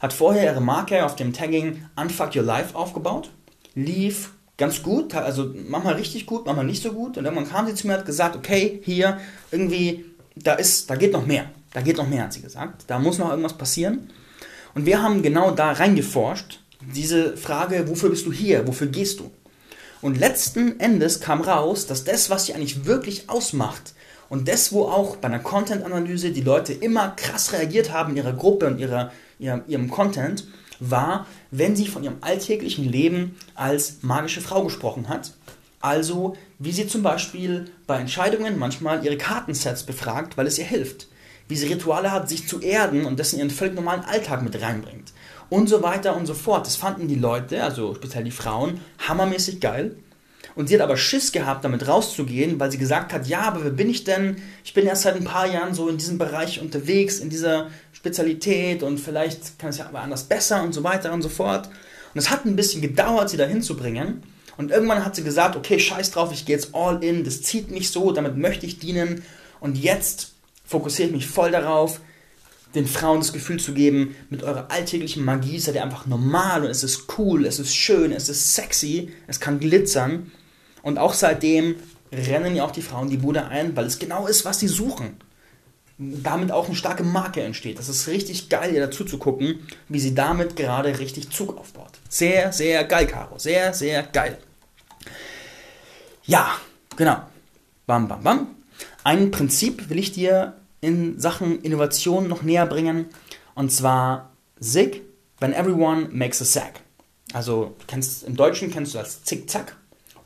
hat vorher ihre Marke auf dem Tagging Unfuck Your Life aufgebaut, lief ganz gut, also manchmal richtig gut, manchmal nicht so gut. Und irgendwann kam sie zu mir und hat gesagt, okay, hier irgendwie, da ist, da geht noch mehr, da geht noch mehr, hat sie gesagt, da muss noch irgendwas passieren. Und wir haben genau da reingeforscht, diese Frage, wofür bist du hier, wofür gehst du? Und letzten Endes kam raus, dass das, was sie eigentlich wirklich ausmacht, und das, wo auch bei einer Content-Analyse die Leute immer krass reagiert haben in ihrer Gruppe und ihrer, ihrer, ihrem Content, war, wenn sie von ihrem alltäglichen Leben als magische Frau gesprochen hat. Also, wie sie zum Beispiel bei Entscheidungen manchmal ihre Kartensets befragt, weil es ihr hilft. Wie sie Rituale hat, sich zu erden und das in ihren völlig normalen Alltag mit reinbringt. Und so weiter und so fort. Das fanden die Leute, also speziell die Frauen, hammermäßig geil. Und sie hat aber Schiss gehabt, damit rauszugehen, weil sie gesagt hat, ja, aber wer bin ich denn? Ich bin erst seit ein paar Jahren so in diesem Bereich unterwegs, in dieser Spezialität und vielleicht kann es ja aber anders besser und so weiter und so fort. Und es hat ein bisschen gedauert, sie dahin zu bringen. Und irgendwann hat sie gesagt, okay, scheiß drauf, ich gehe jetzt all in, das zieht mich so, damit möchte ich dienen. Und jetzt fokussiere ich mich voll darauf, den Frauen das Gefühl zu geben, mit eurer alltäglichen Magie seid ihr einfach normal und es ist cool, es ist schön, es ist sexy, es kann glitzern. Und auch seitdem rennen ja auch die Frauen die Bude ein, weil es genau ist, was sie suchen. Damit auch eine starke Marke entsteht. Das ist richtig geil, ihr dazu zu gucken, wie sie damit gerade richtig Zug aufbaut. Sehr, sehr geil, Caro. Sehr, sehr geil. Ja, genau. Bam, bam, bam. Ein Prinzip will ich dir in Sachen Innovation noch näher bringen. Und zwar SIG, when everyone makes a SAG. Also, kennst, im Deutschen kennst du das Zick-Zack.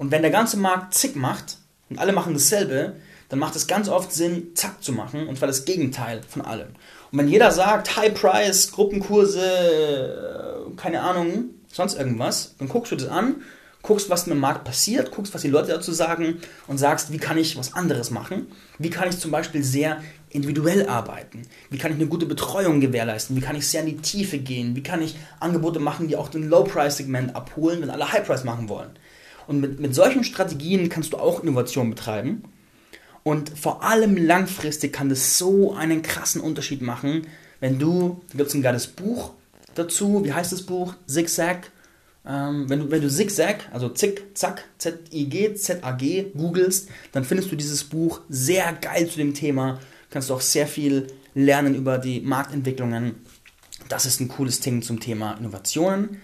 Und wenn der ganze Markt zick macht und alle machen dasselbe, dann macht es ganz oft Sinn, zack zu machen und zwar das Gegenteil von allem. Und wenn jeder sagt, High Price, Gruppenkurse, äh, keine Ahnung, sonst irgendwas, dann guckst du das an, guckst, was mit dem Markt passiert, guckst, was die Leute dazu sagen und sagst, wie kann ich was anderes machen? Wie kann ich zum Beispiel sehr individuell arbeiten? Wie kann ich eine gute Betreuung gewährleisten? Wie kann ich sehr in die Tiefe gehen? Wie kann ich Angebote machen, die auch den Low-Price-Segment abholen, wenn alle High-Price machen wollen? Und mit, mit solchen Strategien kannst du auch Innovation betreiben. Und vor allem langfristig kann das so einen krassen Unterschied machen, wenn du, da gibt es ein geiles Buch dazu, wie heißt das Buch? Zigzag. Ähm, wenn, du, wenn du Zigzag, also Zick, Zack, Z-I-G, Z-A-G, googelst, dann findest du dieses Buch sehr geil zu dem Thema. Kannst du auch sehr viel lernen über die Marktentwicklungen. Das ist ein cooles Ding zum Thema Innovationen.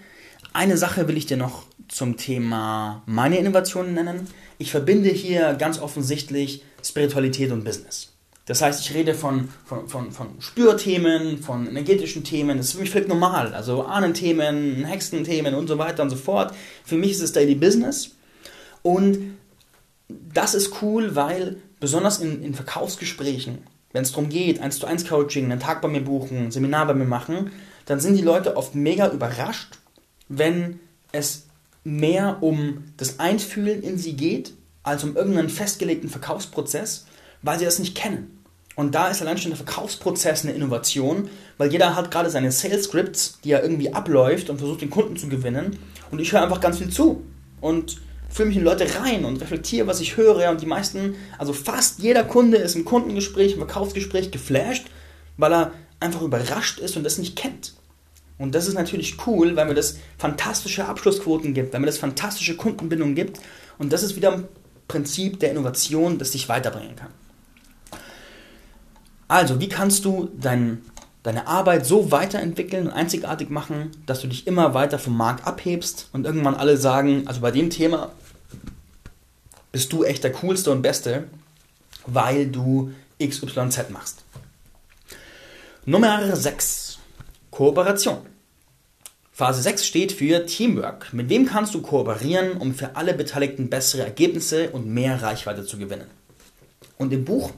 Eine Sache will ich dir noch zum Thema meine Innovationen nennen. Ich verbinde hier ganz offensichtlich Spiritualität und Business. Das heißt, ich rede von, von, von, von Spürthemen, von energetischen Themen. Das ist für mich völlig normal. Also Ahnenthemen, Hexenthemen und so weiter und so fort. Für mich ist es Daily Business. Und das ist cool, weil besonders in, in Verkaufsgesprächen, wenn es darum geht, 1 zu 1 Coaching, einen Tag bei mir buchen, ein Seminar bei mir machen, dann sind die Leute oft mega überrascht, wenn es mehr um das Einfühlen in sie geht, als um irgendeinen festgelegten Verkaufsprozess, weil sie das nicht kennen. Und da ist allein schon der Verkaufsprozess eine Innovation, weil jeder hat gerade seine Sales Scripts, die er irgendwie abläuft und versucht, den Kunden zu gewinnen. Und ich höre einfach ganz viel zu und fühle mich in Leute rein und reflektiere, was ich höre. Und die meisten, also fast jeder Kunde ist im Kundengespräch, im Verkaufsgespräch geflasht, weil er einfach überrascht ist und das nicht kennt. Und das ist natürlich cool, weil mir das fantastische Abschlussquoten gibt, weil mir das fantastische Kundenbindung gibt. Und das ist wieder ein Prinzip der Innovation, das dich weiterbringen kann. Also, wie kannst du dein, deine Arbeit so weiterentwickeln und einzigartig machen, dass du dich immer weiter vom Markt abhebst und irgendwann alle sagen, also bei dem Thema bist du echt der coolste und beste, weil du XYZ machst. Nummer 6. Kooperation. Phase 6 steht für Teamwork. Mit wem kannst du kooperieren, um für alle Beteiligten bessere Ergebnisse und mehr Reichweite zu gewinnen? Und im Buch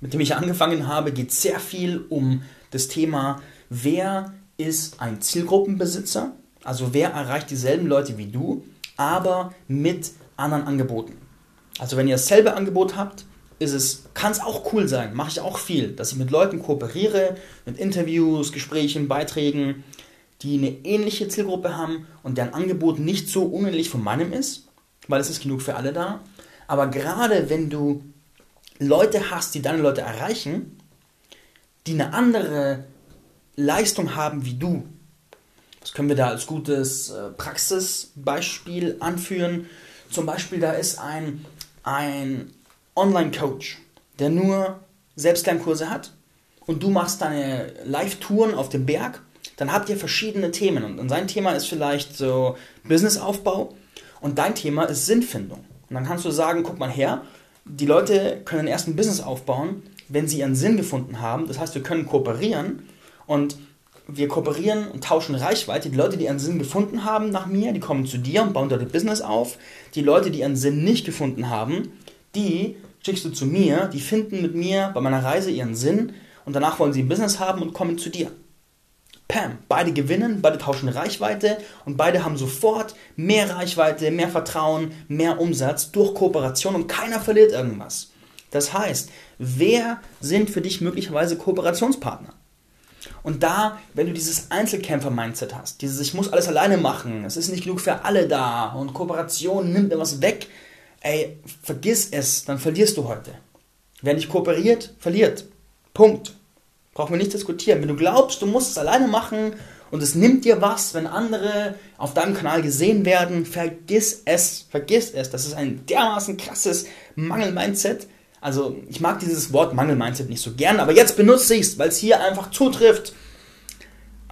mit dem ich angefangen habe, geht sehr viel um das Thema, wer ist ein Zielgruppenbesitzer, also wer erreicht dieselben Leute wie du, aber mit anderen Angeboten. Also wenn ihr dasselbe Angebot habt, ist es, kann es auch cool sein, mache ich auch viel, dass ich mit Leuten kooperiere, mit Interviews, Gesprächen, Beiträgen, die eine ähnliche Zielgruppe haben und deren Angebot nicht so unähnlich von meinem ist, weil es ist genug für alle da. Aber gerade wenn du Leute hast, die deine Leute erreichen, die eine andere Leistung haben wie du. Das können wir da als gutes äh, Praxisbeispiel anführen. Zum Beispiel, da ist ein, ein Online-Coach, der nur Selbstlernkurse hat und du machst deine Live-Touren auf dem Berg, dann habt ihr verschiedene Themen und sein Thema ist vielleicht so Businessaufbau und dein Thema ist Sinnfindung. Und dann kannst du sagen, guck mal her, die Leute können erst ein Business aufbauen, wenn sie ihren Sinn gefunden haben. Das heißt, wir können kooperieren und wir kooperieren und tauschen Reichweite. Die Leute, die ihren Sinn gefunden haben nach mir, die kommen zu dir und bauen dort ein Business auf. Die Leute, die ihren Sinn nicht gefunden haben, die schickst du zu mir, die finden mit mir bei meiner Reise ihren Sinn und danach wollen sie ein Business haben und kommen zu dir. Pam, beide gewinnen, beide tauschen Reichweite und beide haben sofort mehr Reichweite, mehr Vertrauen, mehr Umsatz durch Kooperation und keiner verliert irgendwas. Das heißt, wer sind für dich möglicherweise Kooperationspartner? Und da, wenn du dieses Einzelkämpfer-Mindset hast, dieses Ich muss alles alleine machen, es ist nicht genug für alle da und Kooperation nimmt mir was weg, ey, vergiss es, dann verlierst du heute. Wer nicht kooperiert, verliert. Punkt. Brauchen wir nicht diskutieren. Wenn du glaubst, du musst es alleine machen und es nimmt dir was, wenn andere auf deinem Kanal gesehen werden, vergiss es. Vergiss es. Das ist ein dermaßen krasses Mangel-Mindset. Also, ich mag dieses Wort Mangel-Mindset nicht so gern, aber jetzt benutze ich es, weil es hier einfach zutrifft.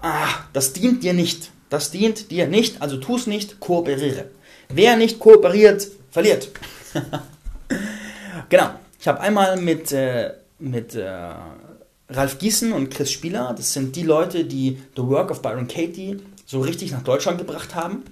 Ah, das dient dir nicht. Das dient dir nicht, also tu es nicht, kooperiere. Wer nicht kooperiert, verliert. genau. Ich habe einmal mit, äh, mit äh, Ralf Gießen und Chris Spieler, das sind die Leute, die The Work of Byron Katie so richtig nach Deutschland gebracht haben,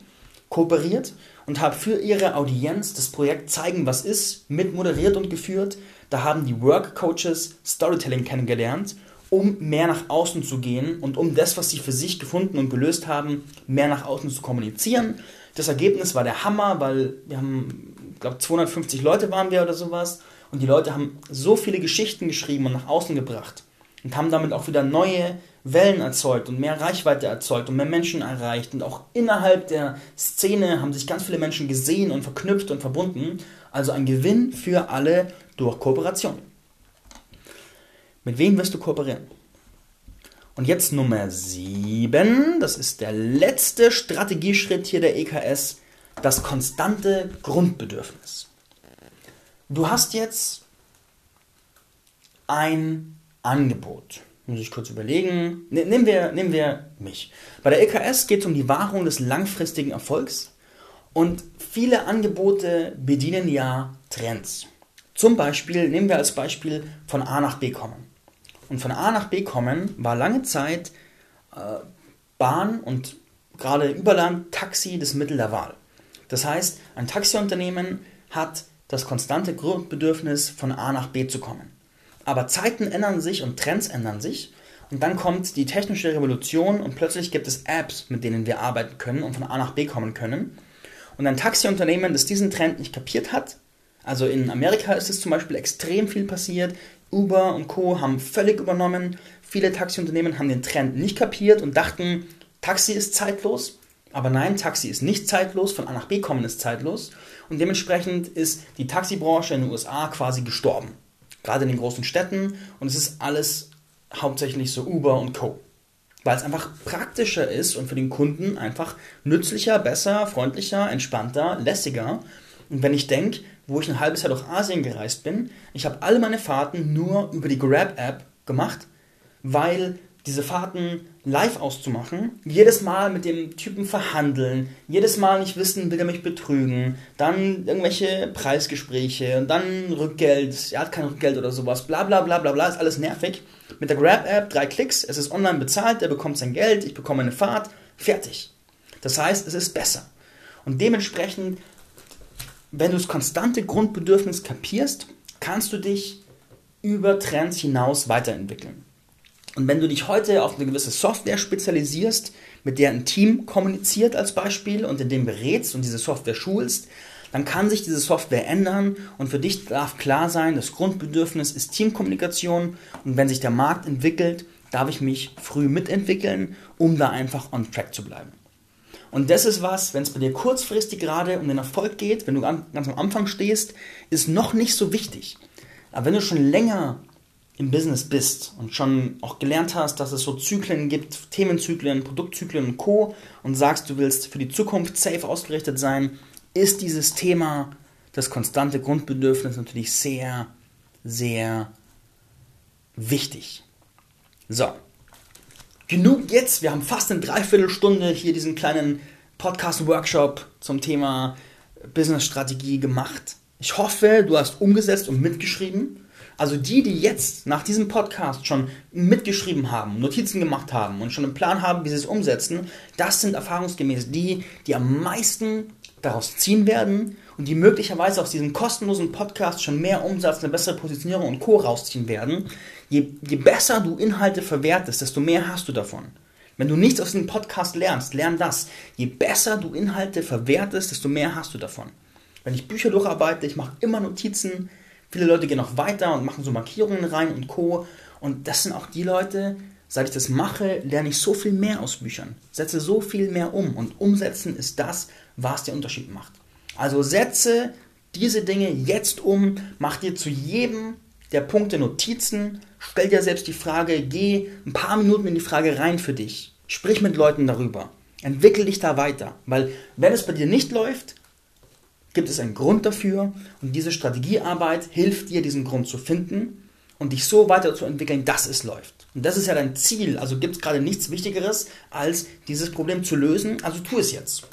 kooperiert und habe für ihre Audienz das Projekt Zeigen, was ist, mit moderiert und geführt. Da haben die Work Coaches Storytelling kennengelernt, um mehr nach außen zu gehen und um das, was sie für sich gefunden und gelöst haben, mehr nach außen zu kommunizieren. Das Ergebnis war der Hammer, weil wir haben, ich glaube, 250 Leute waren wir oder sowas. Und die Leute haben so viele Geschichten geschrieben und nach außen gebracht und haben damit auch wieder neue Wellen erzeugt und mehr Reichweite erzeugt und mehr Menschen erreicht. Und auch innerhalb der Szene haben sich ganz viele Menschen gesehen und verknüpft und verbunden. Also ein Gewinn für alle durch Kooperation. Mit wem wirst du kooperieren? Und jetzt Nummer 7, das ist der letzte Strategieschritt hier der EKS, das konstante Grundbedürfnis. Du hast jetzt ein Angebot. Muss ich kurz überlegen. Ne, nehmen wir, nehmen wir mich. Bei der EKS geht es um die Wahrung des langfristigen Erfolgs und viele Angebote bedienen ja Trends. Zum Beispiel, nehmen wir als Beispiel von A nach B kommen. Und von A nach B kommen war lange Zeit äh, Bahn und gerade Überland Taxi das Mittel der Wahl. Das heißt, ein Taxiunternehmen hat das konstante Grundbedürfnis von A nach B zu kommen. Aber Zeiten ändern sich und Trends ändern sich und dann kommt die technische Revolution und plötzlich gibt es Apps, mit denen wir arbeiten können und von A nach B kommen können. Und ein Taxiunternehmen, das diesen Trend nicht kapiert hat, also in Amerika ist es zum Beispiel extrem viel passiert, Uber und Co. haben völlig übernommen, viele Taxiunternehmen haben den Trend nicht kapiert und dachten, Taxi ist zeitlos, aber nein, Taxi ist nicht zeitlos, von A nach B kommen ist zeitlos und dementsprechend ist die Taxibranche in den USA quasi gestorben. Gerade in den großen Städten und es ist alles hauptsächlich so Uber und Co. Weil es einfach praktischer ist und für den Kunden einfach nützlicher, besser, freundlicher, entspannter, lässiger. Und wenn ich denke, wo ich ein halbes Jahr durch Asien gereist bin, ich habe alle meine Fahrten nur über die Grab-App gemacht, weil diese Fahrten live auszumachen, jedes Mal mit dem Typen verhandeln, jedes Mal nicht wissen, will er mich betrügen, dann irgendwelche Preisgespräche und dann Rückgeld, er hat kein Rückgeld oder sowas, bla bla bla bla bla, ist alles nervig. Mit der Grab-App, drei Klicks, es ist online bezahlt, er bekommt sein Geld, ich bekomme eine Fahrt, fertig. Das heißt, es ist besser. Und dementsprechend, wenn du das konstante Grundbedürfnis kapierst, kannst du dich über Trends hinaus weiterentwickeln. Und wenn du dich heute auf eine gewisse Software spezialisierst, mit der ein Team kommuniziert als Beispiel und in dem berätst und diese Software schulst, dann kann sich diese Software ändern und für dich darf klar sein, das Grundbedürfnis ist Teamkommunikation und wenn sich der Markt entwickelt, darf ich mich früh mitentwickeln, um da einfach on track zu bleiben. Und das ist was, wenn es bei dir kurzfristig gerade um den Erfolg geht, wenn du ganz am Anfang stehst, ist noch nicht so wichtig. Aber wenn du schon länger im Business bist und schon auch gelernt hast, dass es so Zyklen gibt, Themenzyklen, Produktzyklen und Co. und sagst, du willst für die Zukunft safe ausgerichtet sein, ist dieses Thema das konstante Grundbedürfnis natürlich sehr, sehr wichtig. So, genug jetzt. Wir haben fast eine Dreiviertelstunde hier diesen kleinen Podcast-Workshop zum Thema Business-Strategie gemacht. Ich hoffe, du hast umgesetzt und mitgeschrieben. Also die, die jetzt nach diesem Podcast schon mitgeschrieben haben, Notizen gemacht haben und schon einen Plan haben, wie sie es umsetzen, das sind erfahrungsgemäß die, die am meisten daraus ziehen werden und die möglicherweise aus diesem kostenlosen Podcast schon mehr Umsatz, eine bessere Positionierung und Co. rausziehen werden. Je, je besser du Inhalte verwertest, desto mehr hast du davon. Wenn du nichts aus dem Podcast lernst, lern das. Je besser du Inhalte verwertest, desto mehr hast du davon. Wenn ich Bücher durcharbeite, ich mache immer Notizen, Viele Leute gehen noch weiter und machen so Markierungen rein und Co. Und das sind auch die Leute, seit ich das mache, lerne ich so viel mehr aus Büchern. Setze so viel mehr um. Und umsetzen ist das, was den Unterschied macht. Also setze diese Dinge jetzt um, mach dir zu jedem der Punkte Notizen, stell dir selbst die Frage, geh ein paar Minuten in die Frage rein für dich. Sprich mit Leuten darüber. Entwickel dich da weiter. Weil wenn es bei dir nicht läuft, gibt es einen Grund dafür und diese Strategiearbeit hilft dir, diesen Grund zu finden und dich so weiterzuentwickeln, dass es läuft. Und das ist ja dein Ziel. Also gibt es gerade nichts Wichtigeres, als dieses Problem zu lösen. Also tu es jetzt.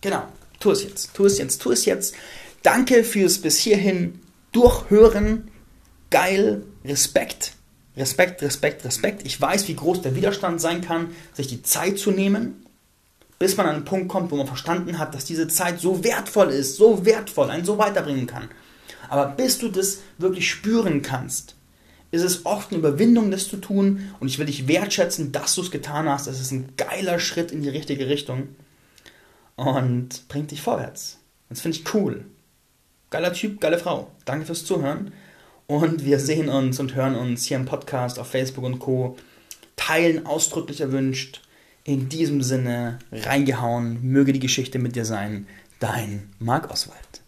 Genau, tu es jetzt, tu es jetzt, tu es jetzt. Danke fürs bis hierhin durchhören. Geil, Respekt. Respekt, Respekt, Respekt. Ich weiß, wie groß der Widerstand sein kann, sich die Zeit zu nehmen bis man an einen Punkt kommt, wo man verstanden hat, dass diese Zeit so wertvoll ist, so wertvoll, einen so weiterbringen kann. Aber bis du das wirklich spüren kannst, ist es oft eine Überwindung, das zu tun. Und ich will dich wertschätzen, dass du es getan hast. Das ist ein geiler Schritt in die richtige Richtung und bringt dich vorwärts. Das finde ich cool. Geiler Typ, geile Frau. Danke fürs Zuhören. Und wir sehen uns und hören uns hier im Podcast, auf Facebook und Co. Teilen ausdrücklich erwünscht. In diesem Sinne reingehauen, möge die Geschichte mit dir sein. Dein Marc Oswald.